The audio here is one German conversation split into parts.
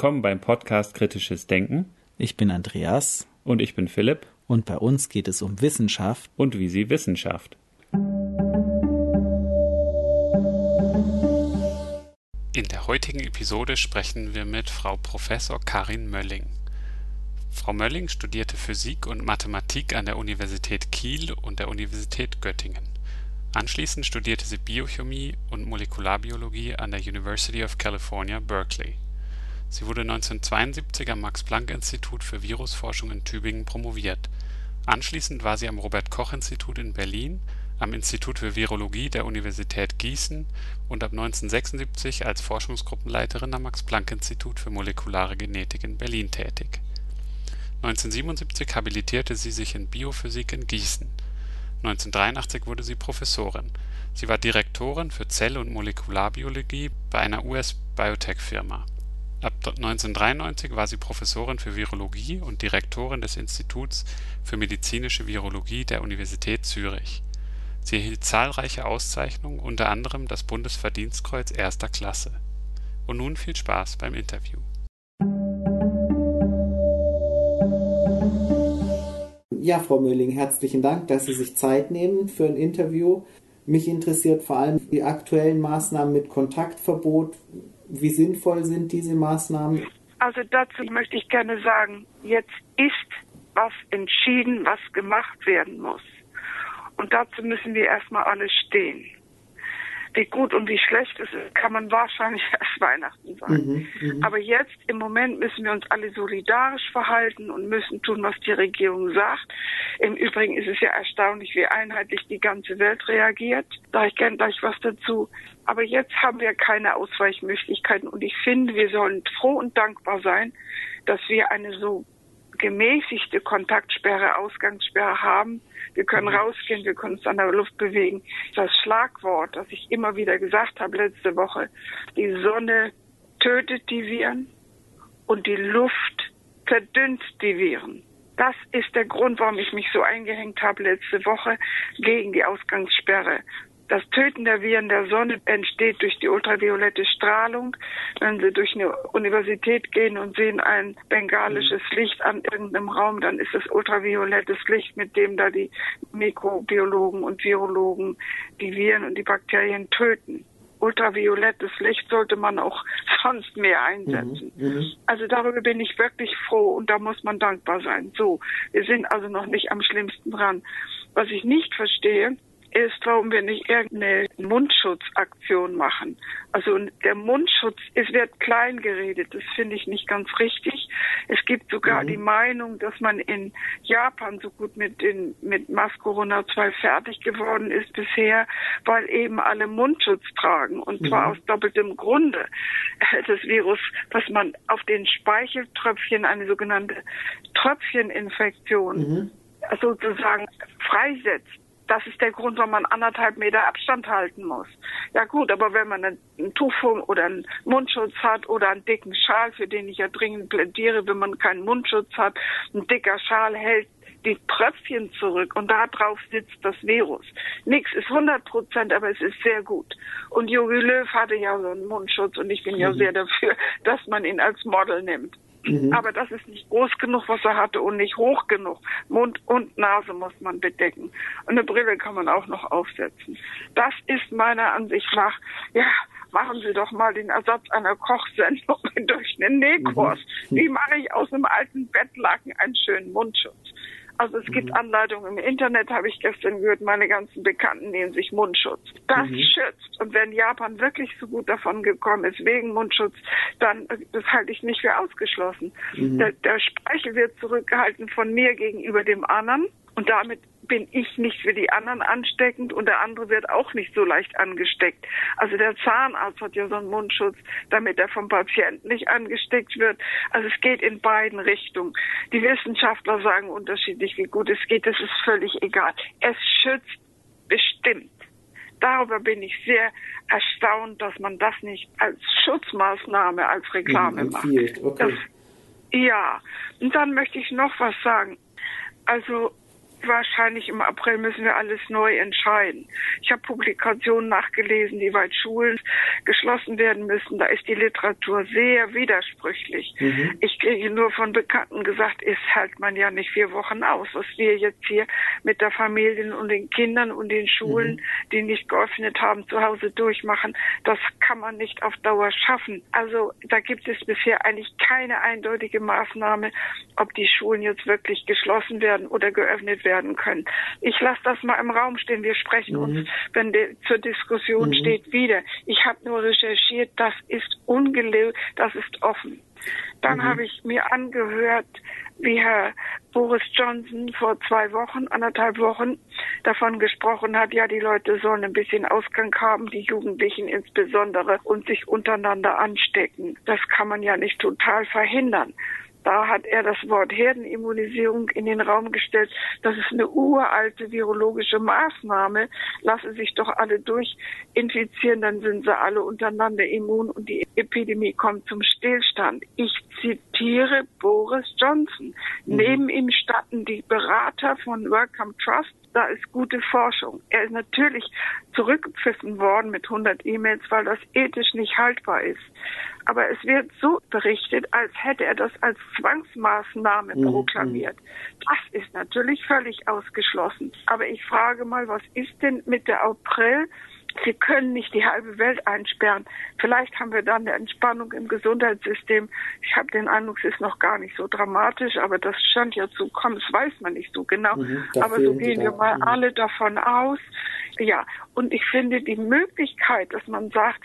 willkommen beim Podcast Kritisches Denken. Ich bin Andreas. Und ich bin Philipp. Und bei uns geht es um Wissenschaft. Und wie sie Wissenschaft. In der heutigen Episode sprechen wir mit Frau Professor Karin Mölling. Frau Mölling studierte Physik und Mathematik an der Universität Kiel und der Universität Göttingen. Anschließend studierte sie Biochemie und Molekularbiologie an der University of California, Berkeley. Sie wurde 1972 am Max-Planck-Institut für Virusforschung in Tübingen promoviert. Anschließend war sie am Robert-Koch-Institut in Berlin, am Institut für Virologie der Universität Gießen und ab 1976 als Forschungsgruppenleiterin am Max-Planck-Institut für molekulare Genetik in Berlin tätig. 1977 habilitierte sie sich in Biophysik in Gießen 1983 wurde sie Professorin. Sie war Direktorin für Zell und Molekularbiologie bei einer US-Biotech-Firma. Ab 1993 war sie Professorin für Virologie und Direktorin des Instituts für medizinische Virologie der Universität Zürich. Sie erhielt zahlreiche Auszeichnungen, unter anderem das Bundesverdienstkreuz erster Klasse. Und nun viel Spaß beim Interview Ja, Frau Mölling, herzlichen Dank, dass Sie sich Zeit nehmen für ein Interview. Mich interessiert vor allem die aktuellen Maßnahmen mit Kontaktverbot. Wie sinnvoll sind diese Maßnahmen? Also dazu möchte ich gerne sagen, jetzt ist was entschieden, was gemacht werden muss. Und dazu müssen wir erstmal alle stehen wie gut und wie schlecht es ist, kann man wahrscheinlich erst Weihnachten sagen. Mhm, mhm, Aber jetzt im Moment müssen wir uns alle solidarisch verhalten und müssen tun, was die Regierung sagt. Im Übrigen ist es ja erstaunlich, wie einheitlich die ganze Welt reagiert. Da ich gerne gleich was dazu. Aber jetzt haben wir keine Ausweichmöglichkeiten und ich finde, wir sollen froh und dankbar sein, dass wir eine so gemäßigte Kontaktsperre, Ausgangssperre haben. Wir können mhm. rausgehen, wir können uns an der Luft bewegen. Das Schlagwort, das ich immer wieder gesagt habe letzte Woche, die Sonne tötet die Viren und die Luft verdünnt die Viren. Das ist der Grund, warum ich mich so eingehängt habe letzte Woche gegen die Ausgangssperre. Das Töten der Viren der Sonne entsteht durch die ultraviolette Strahlung. Wenn Sie durch eine Universität gehen und sehen ein bengalisches Licht an irgendeinem Raum, dann ist es ultraviolettes Licht, mit dem da die Mikrobiologen und Virologen die Viren und die Bakterien töten ultraviolettes Licht sollte man auch sonst mehr einsetzen. Mhm, mhm, also darüber bin ich wirklich froh und da muss man dankbar sein. So, wir sind also noch nicht am schlimmsten dran. Was ich nicht verstehe, ist, warum wir nicht irgendeine Mundschutzaktion machen. Also der Mundschutz, es wird klein geredet, das finde ich nicht ganz richtig. Es gibt sogar mhm. die Meinung, dass man in Japan so gut mit den mit Mask Corona 2 fertig geworden ist bisher, weil eben alle Mundschutz tragen und mhm. zwar aus doppeltem Grunde. Das Virus, was man auf den Speicheltröpfchen, eine sogenannte Tröpfcheninfektion mhm. sozusagen freisetzt das ist der Grund, warum man anderthalb Meter Abstand halten muss. Ja gut, aber wenn man ein Tuch oder einen Mundschutz hat oder einen dicken Schal, für den ich ja dringend plädiere, wenn man keinen Mundschutz hat, ein dicker Schal hält die Tröpfchen zurück und da drauf sitzt das Virus. Nix ist 100 Prozent, aber es ist sehr gut. Und Jogi Löw hatte ja so einen Mundschutz und ich bin mhm. ja sehr dafür, dass man ihn als Model nimmt. Mhm. Aber das ist nicht groß genug, was er hatte und nicht hoch genug. Mund und Nase muss man bedecken. Und eine Brille kann man auch noch aufsetzen. Das ist meiner Ansicht nach, ja, machen Sie doch mal den Ersatz einer Kochsendung durch einen Nähkurs. Mhm. Wie mache ich aus einem alten Bettlaken einen schönen Mundschutz? Also es gibt mhm. Anleitungen im Internet, habe ich gestern gehört, meine ganzen Bekannten nehmen sich Mundschutz. Das mhm. schützt. Und wenn Japan wirklich so gut davon gekommen ist, wegen Mundschutz, dann, das halte ich nicht für ausgeschlossen. Mhm. Der, der Speichel wird zurückgehalten von mir gegenüber dem anderen. Und damit bin ich nicht für die anderen ansteckend und der andere wird auch nicht so leicht angesteckt. Also der Zahnarzt hat ja so einen Mundschutz, damit er vom Patienten nicht angesteckt wird. Also es geht in beiden Richtungen. Die Wissenschaftler sagen unterschiedlich, wie gut es geht. Das ist völlig egal. Es schützt bestimmt. Darüber bin ich sehr erstaunt, dass man das nicht als Schutzmaßnahme, als Reklame mhm, macht. Okay. Das, ja, und dann möchte ich noch was sagen. Also wahrscheinlich im April müssen wir alles neu entscheiden. Ich habe Publikationen nachgelesen, die weit Schulen geschlossen werden müssen. Da ist die Literatur sehr widersprüchlich. Mhm. Ich kriege nur von Bekannten gesagt, es hält man ja nicht vier Wochen aus. Was wir jetzt hier mit der Familie und den Kindern und den Schulen, mhm. die nicht geöffnet haben, zu Hause durchmachen, das kann man nicht auf Dauer schaffen. Also da gibt es bisher eigentlich keine eindeutige Maßnahme, ob die Schulen jetzt wirklich geschlossen werden oder geöffnet werden werden können. Ich lasse das mal im Raum stehen. Wir sprechen mhm. uns, wenn die, zur Diskussion mhm. steht, wieder. Ich habe nur recherchiert, das ist ungelöst, das ist offen. Dann mhm. habe ich mir angehört, wie Herr Boris Johnson vor zwei Wochen, anderthalb Wochen davon gesprochen hat, ja, die Leute sollen ein bisschen Ausgang haben, die Jugendlichen insbesondere, und sich untereinander anstecken. Das kann man ja nicht total verhindern. Da hat er das Wort Herdenimmunisierung in den Raum gestellt. Das ist eine uralte virologische Maßnahme. Lassen sich doch alle durchinfizieren, dann sind sie alle untereinander immun und die Epidemie kommt zum Stillstand. Ich zitiere Boris Johnson. Mhm. Neben ihm standen die Berater von Welcome Trust da ist gute Forschung. Er ist natürlich zurückgepfiffen worden mit 100 E-Mails, weil das ethisch nicht haltbar ist. Aber es wird so berichtet, als hätte er das als Zwangsmaßnahme mhm. proklamiert. Das ist natürlich völlig ausgeschlossen. Aber ich frage mal, was ist denn mit der April? Sie können nicht die halbe Welt einsperren. Vielleicht haben wir dann eine Entspannung im Gesundheitssystem. Ich habe den Eindruck, es ist noch gar nicht so dramatisch, aber das scheint ja zu kommen. Das weiß man nicht so genau. Mhm, aber so gehen wir mal mhm. alle davon aus. Ja, und ich finde die Möglichkeit, dass man sagt,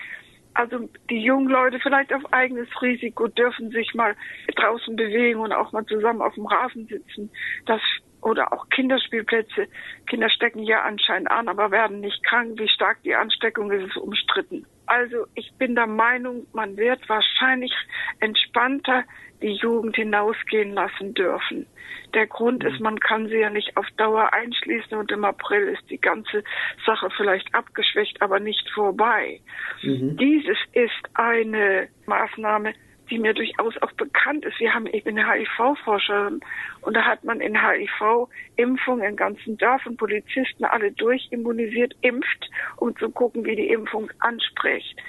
also die jungen Leute vielleicht auf eigenes Risiko dürfen sich mal draußen bewegen und auch mal zusammen auf dem Rasen sitzen. Das oder auch Kinderspielplätze. Kinder stecken ja anscheinend an, aber werden nicht krank. Wie stark die Ansteckung ist, ist umstritten. Also ich bin der Meinung, man wird wahrscheinlich entspannter die Jugend hinausgehen lassen dürfen. Der Grund ist, man kann sie ja nicht auf Dauer einschließen und im April ist die ganze Sache vielleicht abgeschwächt, aber nicht vorbei. Mhm. Dieses ist eine Maßnahme, die mir durchaus auch bekannt ist. Wir haben, ich bin HIV-Forscherin und da hat man in HIV-Impfung in ganzen Dörfern Polizisten alle durchimmunisiert, impft, um zu gucken, wie die Impfung anspricht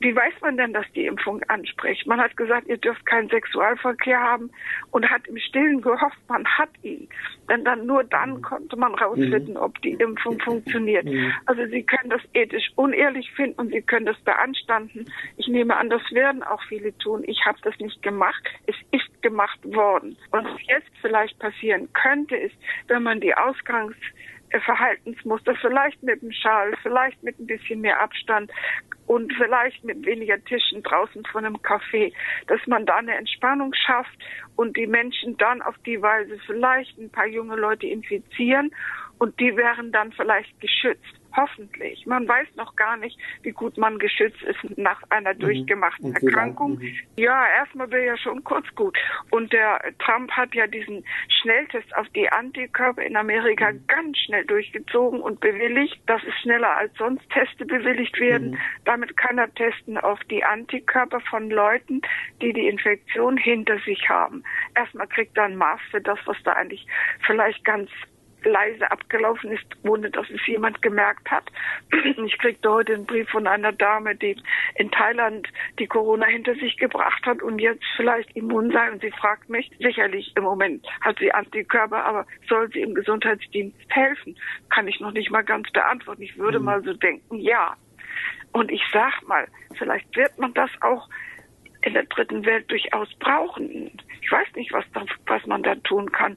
wie weiß man denn, dass die Impfung anspricht? Man hat gesagt, ihr dürft keinen Sexualverkehr haben und hat im Stillen gehofft, man hat ihn. Denn dann nur dann mhm. konnte man rausfinden, mhm. ob die Impfung funktioniert. Mhm. Also Sie können das ethisch unehrlich finden und Sie können das beanstanden. Ich nehme an, das werden auch viele tun. Ich habe das nicht gemacht. Es ist gemacht worden. Und was jetzt vielleicht passieren könnte, ist, wenn man die Ausgangs Verhaltensmuster, vielleicht mit dem Schal, vielleicht mit ein bisschen mehr Abstand und vielleicht mit weniger Tischen draußen von einem Café, dass man da eine Entspannung schafft und die Menschen dann auf die Weise vielleicht ein paar junge Leute infizieren und die wären dann vielleicht geschützt. Hoffentlich. Man weiß noch gar nicht, wie gut man geschützt ist nach einer mhm. durchgemachten mhm. Erkrankung. Mhm. Ja, erstmal wäre ja schon kurz gut. Und der Trump hat ja diesen Schnelltest auf die Antikörper in Amerika mhm. ganz schnell durchgezogen und bewilligt. Das ist schneller als sonst Teste bewilligt werden. Mhm. Damit kann er testen auf die Antikörper von Leuten, die die Infektion hinter sich haben. Erstmal kriegt er ein Maß für das, was da eigentlich vielleicht ganz leise abgelaufen ist, ohne dass es jemand gemerkt hat. Ich kriegte heute einen Brief von einer Dame, die in Thailand die Corona hinter sich gebracht hat und jetzt vielleicht immun sei. Und sie fragt mich, sicherlich im Moment hat sie Antikörper, aber soll sie im Gesundheitsdienst helfen? Kann ich noch nicht mal ganz beantworten. Ich würde mhm. mal so denken, ja. Und ich sag mal, vielleicht wird man das auch in der dritten Welt durchaus brauchen. Ich weiß nicht, was, da, was man da tun kann.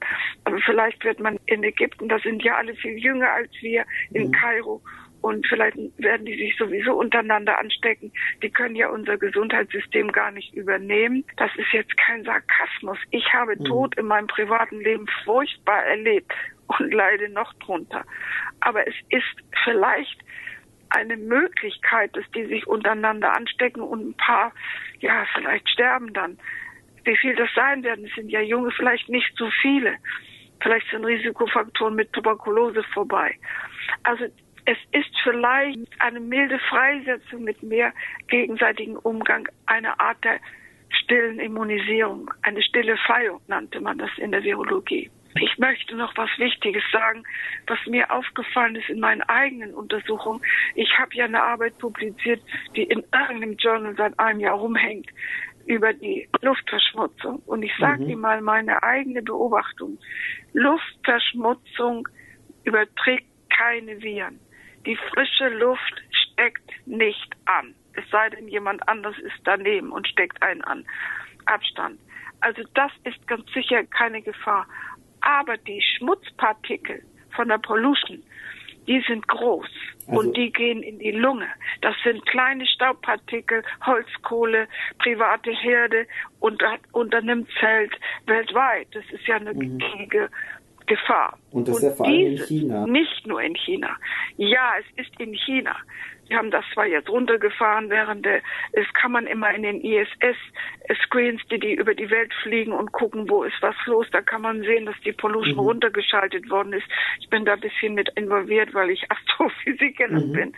Vielleicht wird man in Ägypten, da sind ja alle viel jünger als wir, in mhm. Kairo. Und vielleicht werden die sich sowieso untereinander anstecken. Die können ja unser Gesundheitssystem gar nicht übernehmen. Das ist jetzt kein Sarkasmus. Ich habe mhm. Tod in meinem privaten Leben furchtbar erlebt und leide noch drunter. Aber es ist vielleicht eine Möglichkeit, dass die sich untereinander anstecken und ein paar, ja, vielleicht sterben dann. Wie viel das sein werden, es sind ja junge, vielleicht nicht so viele. Vielleicht sind Risikofaktoren mit Tuberkulose vorbei. Also es ist vielleicht eine milde Freisetzung mit mehr gegenseitigen Umgang, eine Art der stillen Immunisierung, eine stille Feierung nannte man das in der Virologie. Ich möchte noch was Wichtiges sagen, was mir aufgefallen ist in meinen eigenen Untersuchungen. Ich habe ja eine Arbeit publiziert, die in irgendeinem Journal seit einem Jahr rumhängt über die Luftverschmutzung. Und ich sage mhm. Ihnen mal meine eigene Beobachtung. Luftverschmutzung überträgt keine Viren. Die frische Luft steckt nicht an. Es sei denn, jemand anders ist daneben und steckt einen an. Abstand. Also das ist ganz sicher keine Gefahr. Aber die Schmutzpartikel von der Pollution, die sind groß also, und die gehen in die Lunge. Das sind kleine Staubpartikel, Holzkohle, private Herde unter, unter einem Zelt weltweit. Das ist ja eine mhm. Gefahr. Und das ist ja vor allem in China. Nicht nur in China. Ja, es ist in China. Wir haben das zwar jetzt runtergefahren, während der, es kann man immer in den ISS-Screens, die, die über die Welt fliegen und gucken, wo ist was los, da kann man sehen, dass die Pollution mhm. runtergeschaltet worden ist. Ich bin da ein bisschen mit involviert, weil ich Astrophysikerin mhm. bin.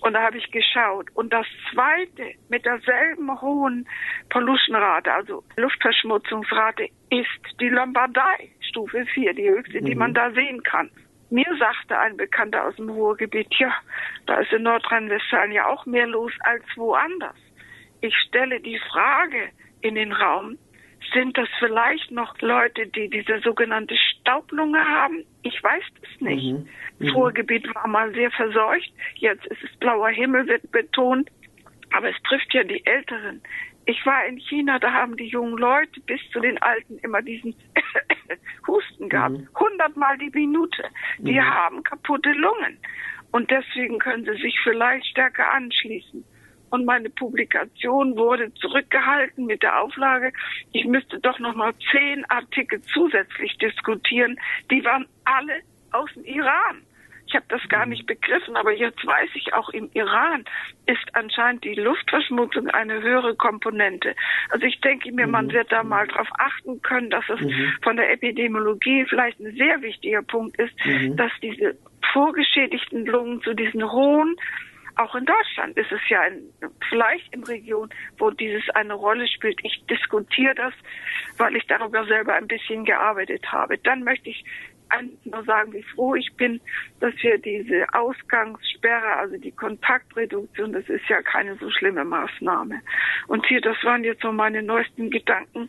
Und da habe ich geschaut. Und das zweite, mit derselben hohen Pollution-Rate, also Luftverschmutzungsrate, ist die Lombardei, Stufe 4, die höchste, mhm. die man mhm. da sehen kann. Mir sagte ein Bekannter aus dem Ruhrgebiet, ja, da ist in Nordrhein-Westfalen ja auch mehr los als woanders. Ich stelle die Frage in den Raum, sind das vielleicht noch Leute, die diese sogenannte Staublunge haben? Ich weiß es nicht. Mhm. Das mhm. Ruhrgebiet war mal sehr verseucht. Jetzt ist es blauer Himmel, wird betont. Aber es trifft ja die Älteren. Ich war in China, da haben die jungen Leute bis zu den Alten immer diesen Husten gehabt. Mhm. Hundertmal die Minute. Die mhm. haben kaputte Lungen. Und deswegen können sie sich vielleicht stärker anschließen. Und meine Publikation wurde zurückgehalten mit der Auflage, ich müsste doch noch mal zehn Artikel zusätzlich diskutieren. Die waren alle aus dem Iran. Ich habe das gar nicht begriffen, aber jetzt weiß ich auch im Iran ist anscheinend die Luftverschmutzung eine höhere Komponente. Also ich denke mir, man mhm. wird da mal darauf achten können, dass es mhm. von der Epidemiologie vielleicht ein sehr wichtiger Punkt ist, mhm. dass diese vorgeschädigten Lungen zu diesen hohen auch in Deutschland ist es ja in, vielleicht in Regionen, wo dieses eine Rolle spielt. Ich diskutiere das, weil ich darüber selber ein bisschen gearbeitet habe. Dann möchte ich nur sagen, wie froh ich bin, dass wir diese Ausgangssperre, also die Kontaktreduktion, das ist ja keine so schlimme Maßnahme. Und hier, das waren jetzt so meine neuesten Gedanken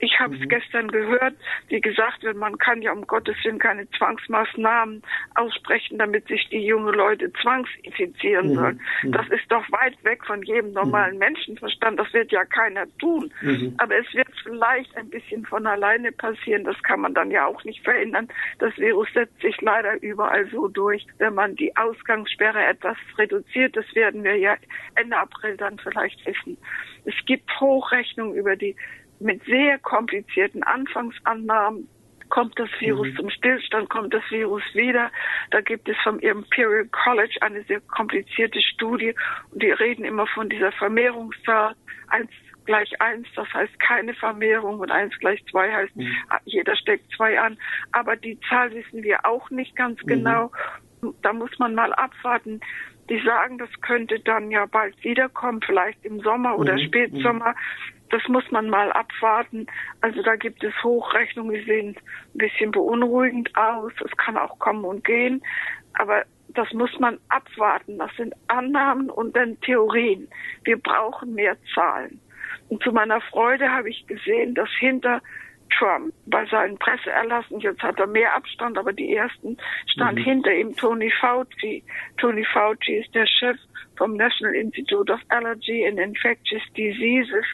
ich habe es mhm. gestern gehört, wie gesagt wird, man kann ja um Gottes Willen keine Zwangsmaßnahmen aussprechen, damit sich die jungen Leute zwangsinfizieren mhm. sollen. Mhm. Das ist doch weit weg von jedem normalen mhm. Menschenverstand. Das wird ja keiner tun. Mhm. Aber es wird vielleicht ein bisschen von alleine passieren. Das kann man dann ja auch nicht verhindern. Das Virus setzt sich leider überall so durch. Wenn man die Ausgangssperre etwas reduziert, das werden wir ja Ende April dann vielleicht wissen. Es gibt Hochrechnungen über die mit sehr komplizierten Anfangsannahmen kommt das Virus mhm. zum Stillstand, kommt das Virus wieder. Da gibt es vom Imperial College eine sehr komplizierte Studie und die reden immer von dieser Vermehrungszahl. Eins gleich eins, das heißt keine Vermehrung und eins gleich zwei heißt, mhm. jeder steckt zwei an. Aber die Zahl wissen wir auch nicht ganz mhm. genau. Da muss man mal abwarten. Die sagen, das könnte dann ja bald wiederkommen, vielleicht im Sommer oder mhm. Spätsommer das muss man mal abwarten. Also da gibt es Hochrechnungen, die sehen ein bisschen beunruhigend aus. Es kann auch kommen und gehen. Aber das muss man abwarten. Das sind Annahmen und dann Theorien. Wir brauchen mehr Zahlen. Und zu meiner Freude habe ich gesehen, dass hinter Trump bei seinen Presseerlassen, jetzt hat er mehr Abstand, aber die ersten stand mhm. hinter ihm Tony Fauci. Tony Fauci ist der Chef vom National Institute of Allergy and Infectious Diseases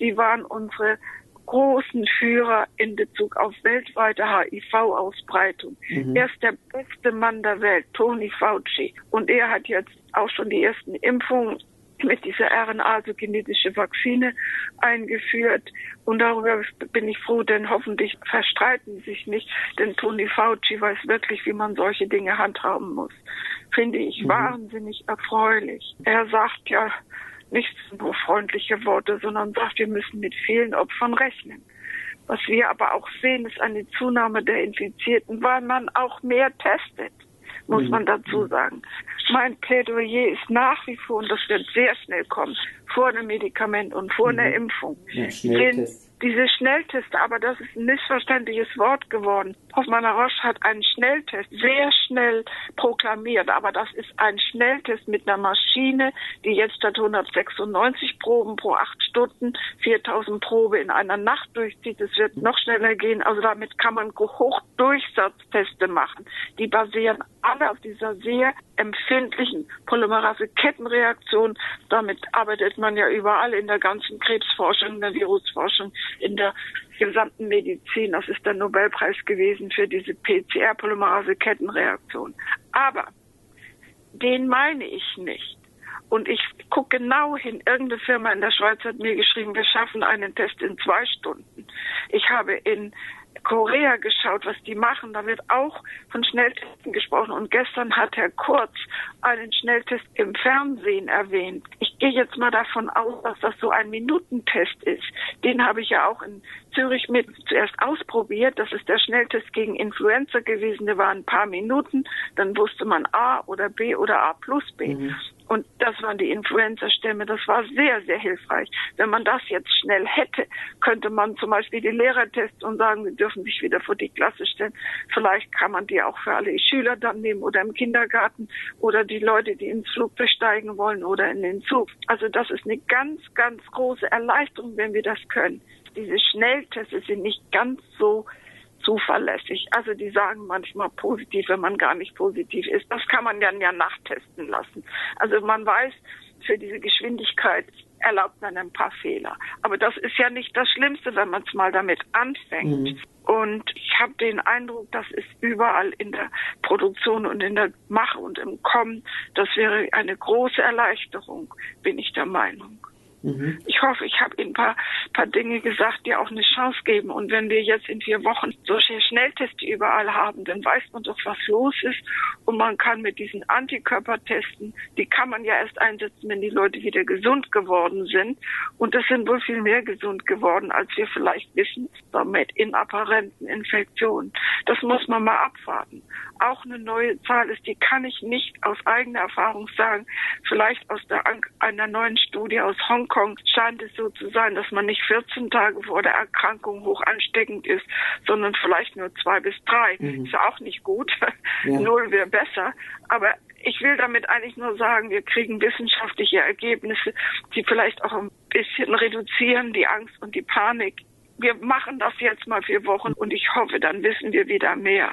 die waren unsere großen Führer in Bezug auf weltweite HIV-Ausbreitung. Mhm. Er ist der beste Mann der Welt, Tony Fauci. Und er hat jetzt auch schon die ersten Impfungen mit dieser RNA, also genetische Vakzine, eingeführt. Und darüber bin ich froh, denn hoffentlich verstreiten sich nicht, denn Tony Fauci weiß wirklich, wie man solche Dinge handhaben muss. Finde ich mhm. wahnsinnig erfreulich. Er sagt ja, nicht nur freundliche Worte, sondern sagt, wir müssen mit vielen Opfern rechnen. Was wir aber auch sehen, ist eine Zunahme der Infizierten, weil man auch mehr testet, muss mhm. man dazu mhm. sagen. Mein Plädoyer ist nach wie vor, und das wird sehr schnell kommen, vor einem Medikament und vor mhm. einer Impfung. Ja, Schnelltest. Diese Schnellteste, aber das ist ein missverständliches Wort geworden. Hoffmann-La Roche hat einen Schnelltest sehr schnell proklamiert, aber das ist ein Schnelltest mit einer Maschine, die jetzt statt 196 Proben pro acht Stunden 4000 Probe in einer Nacht durchzieht. Es wird noch schneller gehen. Also damit kann man Hochdurchsatzteste machen. Die basieren alle auf dieser sehr empfindlichen Polymerase-Kettenreaktion. Damit arbeitet man ja überall in der ganzen Krebsforschung, in der Virusforschung, in der gesamten Medizin. Das ist der Nobelpreis gewesen für diese PCR-Polymerase-Kettenreaktion. Aber den meine ich nicht. Und ich gucke genau hin. Irgendeine Firma in der Schweiz hat mir geschrieben, wir schaffen einen Test in zwei Stunden. Ich habe in Korea geschaut, was die machen. Da wird auch von Schnelltesten gesprochen. Und gestern hat Herr Kurz einen Schnelltest im Fernsehen erwähnt. Ich gehe jetzt mal davon aus, dass das so ein Minutentest ist. Den habe ich ja auch in Zürich mit zuerst ausprobiert. Das ist der Schnelltest gegen Influenza gewesen. Der war ein paar Minuten. Dann wusste man A oder B oder A plus B. Mhm. Und das waren die Influenza-Stämme. Das war sehr, sehr hilfreich. Wenn man das jetzt schnell hätte, könnte man zum Beispiel die Lehrer testen und sagen, dürfen sich wieder vor die Klasse stellen. Vielleicht kann man die auch für alle Schüler dann nehmen oder im Kindergarten oder die Leute, die ins Flugzeug steigen wollen oder in den Zug. Also das ist eine ganz, ganz große Erleichterung, wenn wir das können. Diese Schnelltests sind nicht ganz so zuverlässig. Also die sagen manchmal positiv, wenn man gar nicht positiv ist. Das kann man dann ja nachtesten lassen. Also man weiß, für diese Geschwindigkeit erlaubt man ein paar Fehler. Aber das ist ja nicht das Schlimmste, wenn man es mal damit anfängt. Mhm. Und ich habe den Eindruck, das ist überall in der Produktion und in der Mache und im Kommen. Das wäre eine große Erleichterung, bin ich der Meinung. Mhm. Ich hoffe, ich habe Ihnen ein paar, paar Dinge gesagt, die auch eine Chance geben. Und wenn wir jetzt in vier Wochen solche Schnelltests überall haben, dann weiß man doch, was los ist. Und man kann mit diesen Antikörpertesten, die kann man ja erst einsetzen, wenn die Leute wieder gesund geworden sind. Und es sind wohl viel mehr gesund geworden, als wir vielleicht wissen, damit in apparenten Infektionen. Das muss man mal abwarten. Auch eine neue Zahl ist, die kann ich nicht aus eigener Erfahrung sagen. Vielleicht aus der, einer neuen Studie aus Hongkong scheint es so zu sein, dass man nicht 14 Tage vor der Erkrankung hoch ansteckend ist, sondern vielleicht nur zwei bis drei. Mhm. Ist ja auch nicht gut. Ja. Null wäre besser. Aber ich will damit eigentlich nur sagen, wir kriegen wissenschaftliche Ergebnisse, die vielleicht auch ein bisschen reduzieren die Angst und die Panik. Wir machen das jetzt mal vier Wochen und ich hoffe, dann wissen wir wieder mehr.